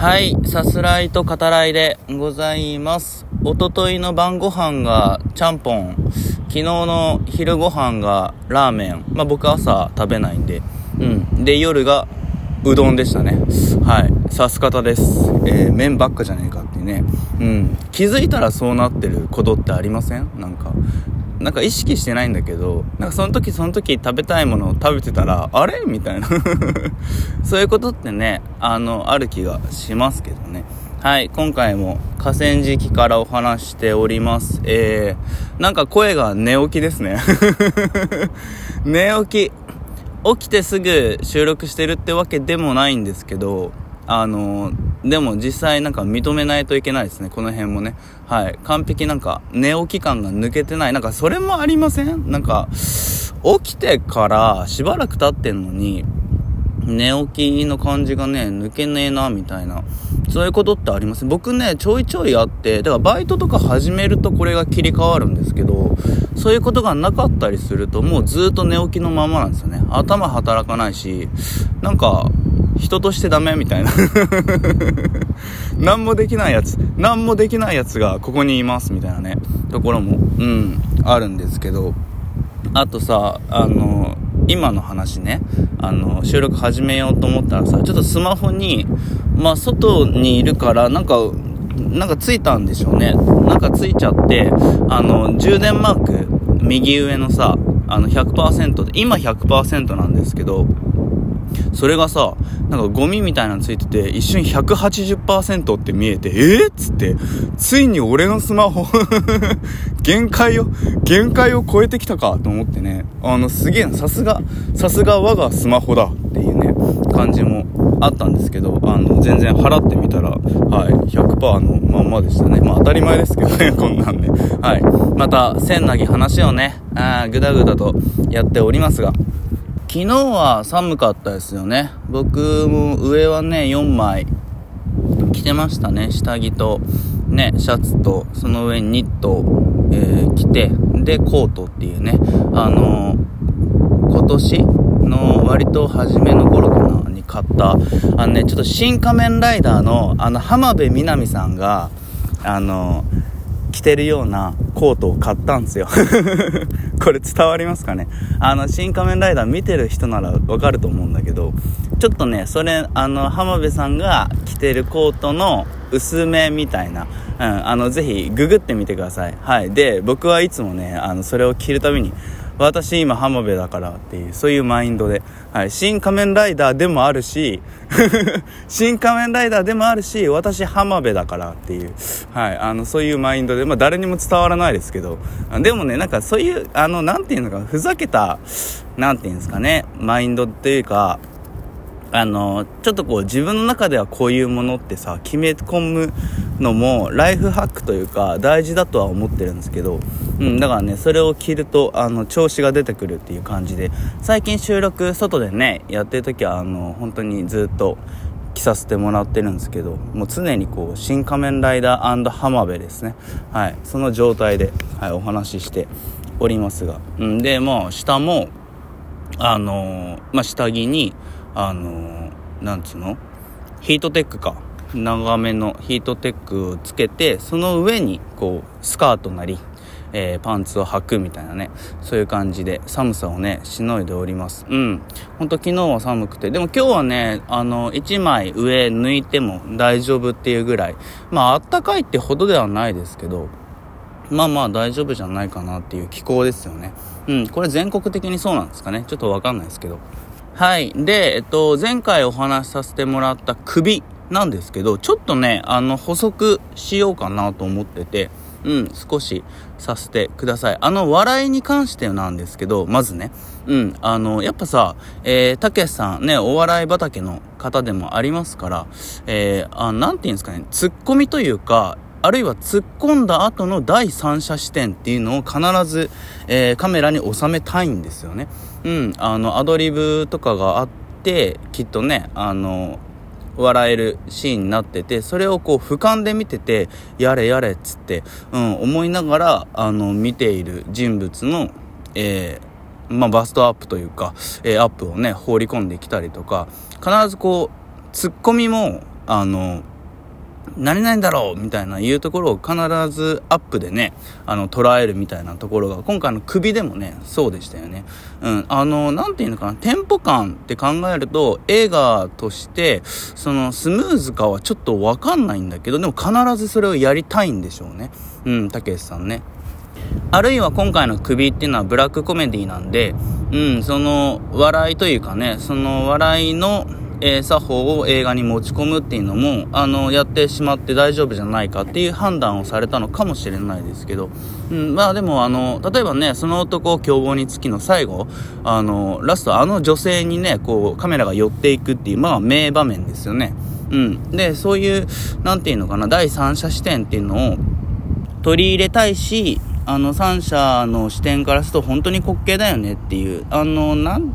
はい、さすらいと語らいでございます。おとといの晩ご飯がちゃんぽん、昨日の昼ご飯がラーメン、まあ僕朝食べないんで、うん。で、夜がうどんでしたね。はい、さす方です。えー、麺ばっかじゃねえかっていうね。うん。気づいたらそうなってることってありません？なんか、なんか意識してないんだけど、なんかその時その時食べたいものを食べてたら、あれ？みたいな そういうことってね、あの、ある気がしますけどね。はい、今回も河川敷からお話しております。えー、なんか声が寝起きですね。寝起き。起きてすぐ収録してるってわけでもないんですけど、あの、でも実際なんか認めないといけないですね、この辺もね。はい。完璧なんか寝起き感が抜けてない。なんかそれもありません？なんか、起きてからしばらく経ってんのに、寝起きの感じがね、抜けねえな、みたいな。そういうことってあります？僕ね、ちょいちょいあって、だからバイトとか始めるとこれが切り替わるんですけど、そういうことがなかったりすると、もうずっと寝起きのままなんですよね。頭働かないし、なんか、人としてダメみたいな。何もできないやつ、何もできないやつがここにいますみたいなね、ところも、うん、あるんですけど、あとさ、あの、今の話ね、あの、収録始めようと思ったらさ、ちょっとスマホに、まあ、外にいるから、なんか、なんかついたんでしょうね。なんかついちゃって、あの、充電マーク、右上のさ、あの100%で、今100%なんですけど、それがさ、なんかゴミみたいなのついてて、一瞬180%って見えて、えー、っつって、ついに俺のスマホ 限界を、限界を超えてきたかと思ってね、あの、すげえな、さすが、さすが我がスマホだっていうね、感じもあったんですけど、あの、全然払ってみたら、はい、100%のまんまでしたね。まあ当たり前ですけどね、こんなんで。はい。また、千なぎ話をね、あぐだぐだとやっておりますが、昨日は寒かったですよね。僕も上はね、4枚着てましたね。下着と、ね、シャツと、その上にニットを、えー、着て、で、コートっていうね、あのー、今年の割と初めの頃かな、に買った、あのね、ちょっと新仮面ライダーの、あの、浜辺美波さんが、あのー着てるようなコートを買ったんですよ これ伝わりますかね？あの、新仮面ライダー見てる人ならわかると思うんだけど、ちょっとね、それ、あの、浜辺さんが着てるコートの薄めみたいな、うん、あの、ぜひググってみてください。はい。で、僕はいつもね、あの、それを着るたびに、私今浜辺だからっていう、そういうマインドで、はい、新仮面ライダーでもあるし、新仮面ライダーでもあるし、私浜辺だからっていう、はい、あの、そういうマインドで、まあ誰にも伝わらないですけど、でもね、なんかそういう、あの、なんていうのか、ふざけた、なんていうんですかね、マインドっていうか、あの、ちょっとこう自分の中ではこういうものってさ、決め込むのもライフハックというか大事だとは思ってるんですけど、うん、だからね、それを着ると、あの、調子が出てくるっていう感じで、最近収録外でね、やってる時は、あの、本当にずっと着させてもらってるんですけど、もう常にこう、新仮面ライダー浜辺ですね。はい、その状態で、はい、お話ししておりますが。うん、で、まあ、下も、あのまあ、下着に、あの、なんつうの？ヒートテックか。長めのヒートテックをつけて、その上に、こう、スカートなり、えー、パンツを履くみたいなね、そういう感じで寒さをね、しのいでおります。うん。ほんと昨日は寒くて、でも今日はね、あの、1枚上抜いても大丈夫っていうぐらい、まああったかいってほどではないですけど、まあまあ大丈夫じゃないかなっていう気候ですよね。うん、これ全国的にそうなんですかね？ちょっとわかんないですけど。はい。で、えっと、前回お話しさせてもらった首なんですけど、ちょっとね、あの、補足しようかなと思ってて、うん、少しさせてください。あの、笑いに関してなんですけど、まずね、うん、あの、やっぱさ、えー、たけしさんね、お笑い畑の方でもありますから、えー、あ、なんて言うんですかね、ツッコミというか、あるいは突っ込んだ後の第三者視点っていうのを必ず、えー、カメラに収めたいんですよね。うん、あの、アドリブとかがあって、きっとね、あの、笑えるシーンになってて、それをこう俯瞰で見てて、やれやれっつって、うん、思いながら、あの、見ている人物の、えー、まあ、バストアップというか、えー、アップをね、放り込んできたりとか、必ずこう、ツッコミも、あの、何々だろうみたいないうところを必ずアップでね、あの、捉えるみたいなところが、今回の首でもね、そうでしたよね。うん。あの、なんていうのかな、テンポ感って考えると、映画として、その、スムーズかはちょっとわかんないんだけど、でも必ずそれをやりたいんでしょうね。うん、たけしさんね。あるいは今回の首っていうのはブラックコメディなんで、うん、その、笑いというかね、その笑いの、え、作法を映画に持ち込むっていうのも、あの、やってしまって大丈夫じゃないかっていう判断をされたのかもしれないですけど、うん、まあでもあの、例えばね、その男凶暴につきの最後、あの、ラストあの女性にね、こう、カメラが寄っていくっていう、まあ名場面ですよね。うん。で、そういう、なんていうのかな、第三者視点っていうのを取り入れたいし、あの、三者の視点からすると本当に滑稽だよねっていう、あの、なん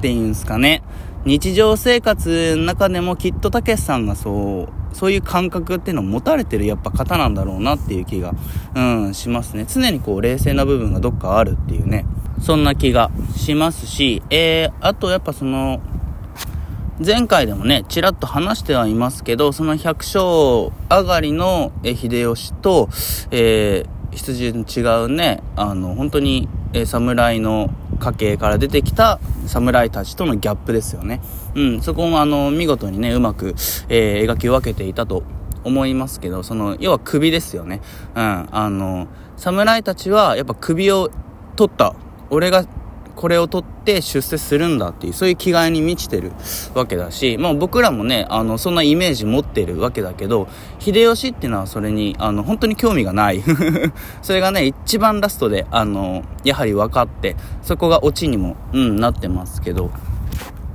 ていうんすかね。日常生活の中でもきっとたけしさんがそう、そういう感覚っていうのを持たれてるやっぱ方なんだろうなっていう気が、うん、しますね。常にこう冷静な部分がどっかあるっていうね、そんな気がしますし、えー、あとやっぱその、前回でもね、ちらっと話してはいますけど、その百姓上がりの秀吉と、えー、羊の違うね、あの、本当に、え、侍の家系から出てきた侍たちとのギャップですよね。うん、そこもあの、見事にね、うまく、えー、描き分けていたと思いますけど、その、要は首ですよね。うん、あの、侍たちはやっぱ首を取った。俺がこれを取って出世するんだっていう、そういう気概に満ちてるわけだし、まあ僕らもね、あの、そんなイメージ持ってるわけだけど、秀吉っていうのはそれに、あの、本当に興味がない。それがね、一番ラストで、あの、やはり分かって、そこがオチにも、うん、なってますけど、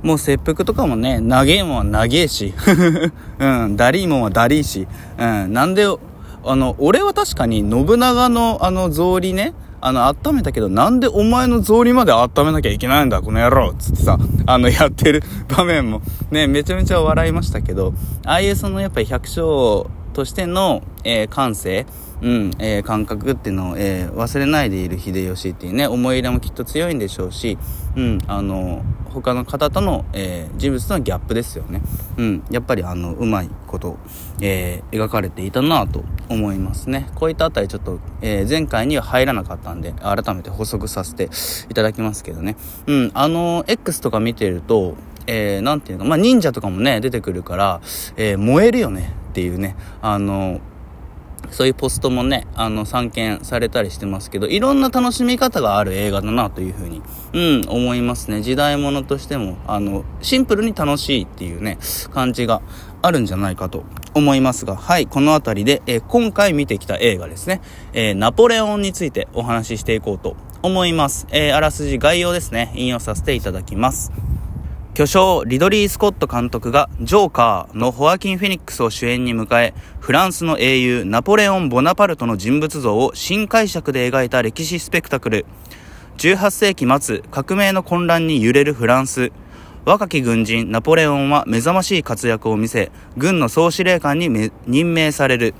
もう切腹とかもね、長えもんは長えし、うん、ダリーもんはダリーし、うん、なんで、あの、俺は確かに信長のあの草履ね、あの、温めたけど、なんでお前の草履まで温めなきゃいけないんだ、この野郎つってさ、あの、やってる 場面も、ね、めちゃめちゃ笑いましたけど、ああいうその、やっぱり百姓としての、えー、感性、うん、えー、感覚っていうのを、えー、忘れないでいる秀吉っていうね、思い入れもきっと強いんでしょうし、うん、あの、他の方との、えー、人物とのギャップですよね。うん、やっぱりあの、うまいこと、えー、描かれていたなと思いますね。こういったあたりちょっと、えー、前回には入らなかったんで、改めて補足させていただきますけどね。うん、あの、X とか見てると、えー、ていうの、まあ、忍者とかもね、出てくるから、えー、燃えるよねっていうね、あの、そういうポストもね、あの、散見されたりしてますけど、いろんな楽しみ方がある映画だなというふうに、うん、思いますね。時代物としても、あの、シンプルに楽しいっていうね、感じがあるんじゃないかと思いますが、はい、この辺りで、えー、今回見てきた映画ですね、えー、ナポレオンについてお話ししていこうと思います。えー、あらすじ概要ですね、引用させていただきます。巨匠リドリー・スコット監督がジョーカーのホアキン・フェニックスを主演に迎え、フランスの英雄ナポレオン・ボナパルトの人物像を新解釈で描いた歴史スペクタクル。18世紀末、革命の混乱に揺れるフランス。若き軍人ナポレオンは目覚ましい活躍を見せ、軍の総司令官に任命される。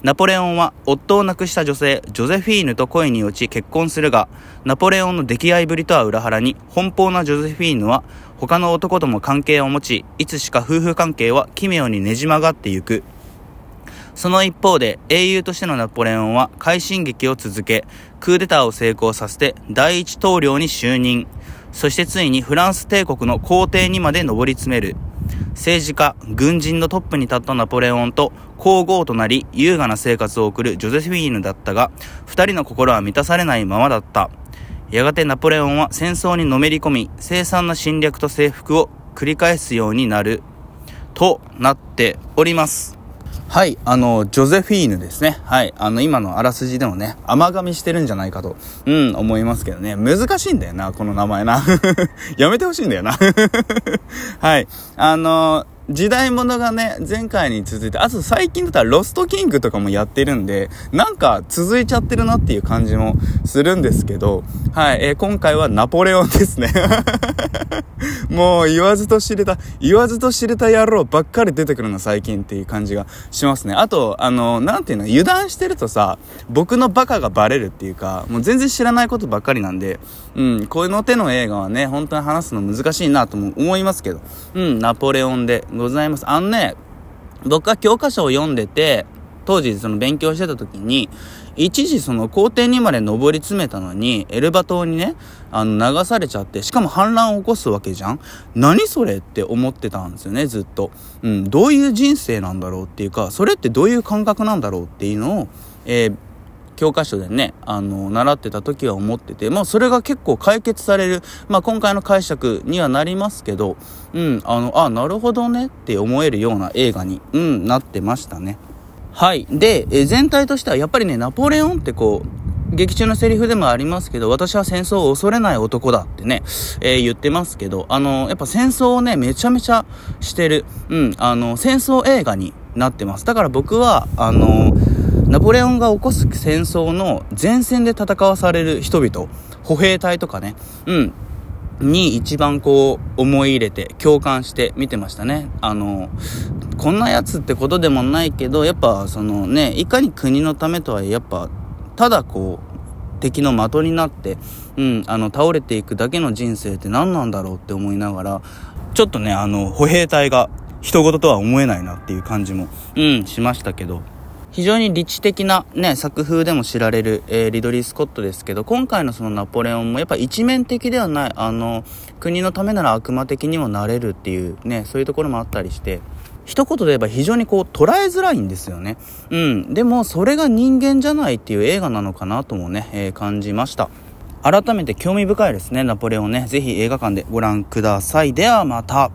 ナポレオンは夫を亡くした女性ジョゼフィーヌと恋に落ち結婚するが、ナポレオンの溺愛ぶりとは裏腹に、奔放なジョゼフィーヌは他の男とも関係を持ち、いつしか夫婦関係は奇妙にねじ曲がってゆく。その一方で、英雄としてのナポレオンは快進撃を続け、クーデターを成功させて第一統領に就任。そしてついにフランス帝国の皇帝にまで上り詰める。政治家、軍人のトップに立ったナポレオンと皇后となり優雅な生活を送るジョゼフィーヌだったが、二人の心は満たされないままだった。やがてナポレオンは戦争にのめり込み、凄惨な侵略と征服を繰り返すようになる、となっております。はい、あの、ジョゼフィーヌですね。はい、あの、今のあらすじでもね、甘噛みしてるんじゃないかと、うん、思いますけどね。難しいんだよな、この名前な。やめてほしいんだよな。はい、あの時代物がね、前回に続いて、あと最近だったらロストキングとかもやってるんで、なんか続いちゃってるなっていう感じもするんですけど、はい、えー、今回はナポレオンですね。もう言わずと知れた、言わずと知れた野郎ばっかり出てくるの最近っていう感じがしますね。あと、あの、なんていうの、油断してるとさ、僕のバカがバレるっていうか、もう全然知らないことばっかりなんで、うん、この手の映画はね、本当に話すの難しいなとも思いますけど、うん、ナポレオンでございます。あのね、僕は教科書を読んでて、当時その勉強してた時に、一時その皇帝にまで登り詰めたのに、エルバ島にね、あの流されちゃって、しかも反乱を起こすわけじゃん何それって思ってたんですよね、ずっと。うん、どういう人生なんだろうっていうか、それってどういう感覚なんだろうっていうのを、えー教科書でね、あの、習ってた時は思ってて、まあそれが結構解決される、まあ今回の解釈にはなりますけど、うん、あの、あ、なるほどねって思えるような映画に、うん、なってましたね。はい。で、え全体としてはやっぱりね、ナポレオンってこう、劇中のセリフでもありますけど、私は戦争を恐れない男だってね、えー、言ってますけど、あの、やっぱ戦争をね、めちゃめちゃしてる、うん、あの、戦争映画になってます。だから僕は、あの、ナポレオンが起こす戦争の前線で戦わされる人々、歩兵隊とかね、うん、に一番こう思い入れて共感して見てましたね。あの、こんなやつってことでもないけど、やっぱそのね、いかに国のためとはいえやっぱ、ただこう、敵の的になって、うん、あの、倒れていくだけの人生って何なんだろうって思いながら、ちょっとね、あの、歩兵隊が人事とは思えないなっていう感じも、うん、しましたけど、非常に理知的なね、作風でも知られる、えー、リドリー・スコットですけど、今回のそのナポレオンもやっぱ一面的ではない、あの、国のためなら悪魔的にもなれるっていうね、そういうところもあったりして、一言で言えば非常にこう捉えづらいんですよね。うん。でもそれが人間じゃないっていう映画なのかなともね、えー、感じました。改めて興味深いですね、ナポレオンね。ぜひ映画館でご覧ください。ではまた。